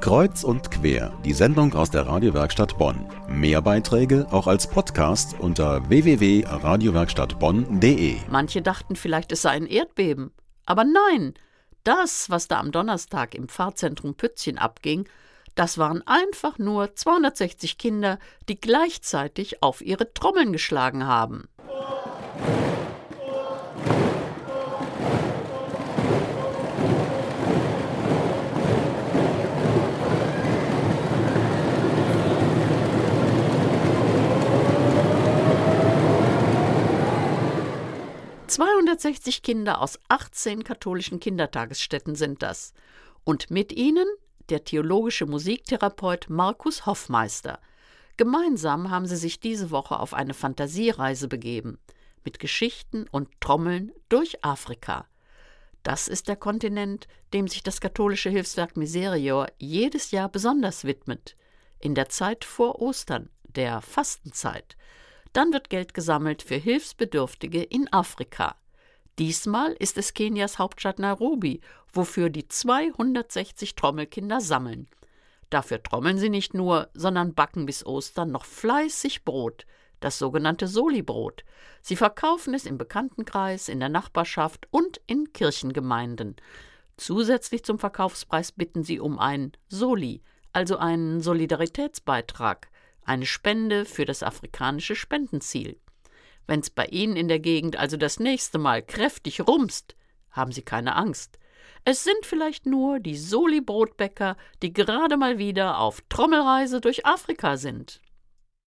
Kreuz und quer, die Sendung aus der Radiowerkstatt Bonn. Mehr Beiträge auch als Podcast unter www.radiowerkstattbonn.de. Manche dachten vielleicht, es sei ein Erdbeben. Aber nein, das, was da am Donnerstag im Pfarrzentrum Pützchen abging, das waren einfach nur 260 Kinder, die gleichzeitig auf ihre Trommeln geschlagen haben. 260 Kinder aus 18 katholischen Kindertagesstätten sind das. Und mit ihnen der theologische Musiktherapeut Markus Hoffmeister. Gemeinsam haben sie sich diese Woche auf eine Fantasiereise begeben, mit Geschichten und Trommeln durch Afrika. Das ist der Kontinent, dem sich das katholische Hilfswerk Miserior jedes Jahr besonders widmet, in der Zeit vor Ostern, der Fastenzeit. Dann wird Geld gesammelt für Hilfsbedürftige in Afrika. Diesmal ist es Kenias Hauptstadt Nairobi, wofür die 260 Trommelkinder sammeln. Dafür trommeln sie nicht nur, sondern backen bis Ostern noch fleißig Brot, das sogenannte Soli-Brot. Sie verkaufen es im Bekanntenkreis, in der Nachbarschaft und in Kirchengemeinden. Zusätzlich zum Verkaufspreis bitten sie um ein Soli, also einen Solidaritätsbeitrag eine Spende für das afrikanische Spendenziel. Wenn's bei Ihnen in der Gegend also das nächste Mal kräftig rumst, haben Sie keine Angst. Es sind vielleicht nur die Soli-Brotbäcker, die gerade mal wieder auf Trommelreise durch Afrika sind.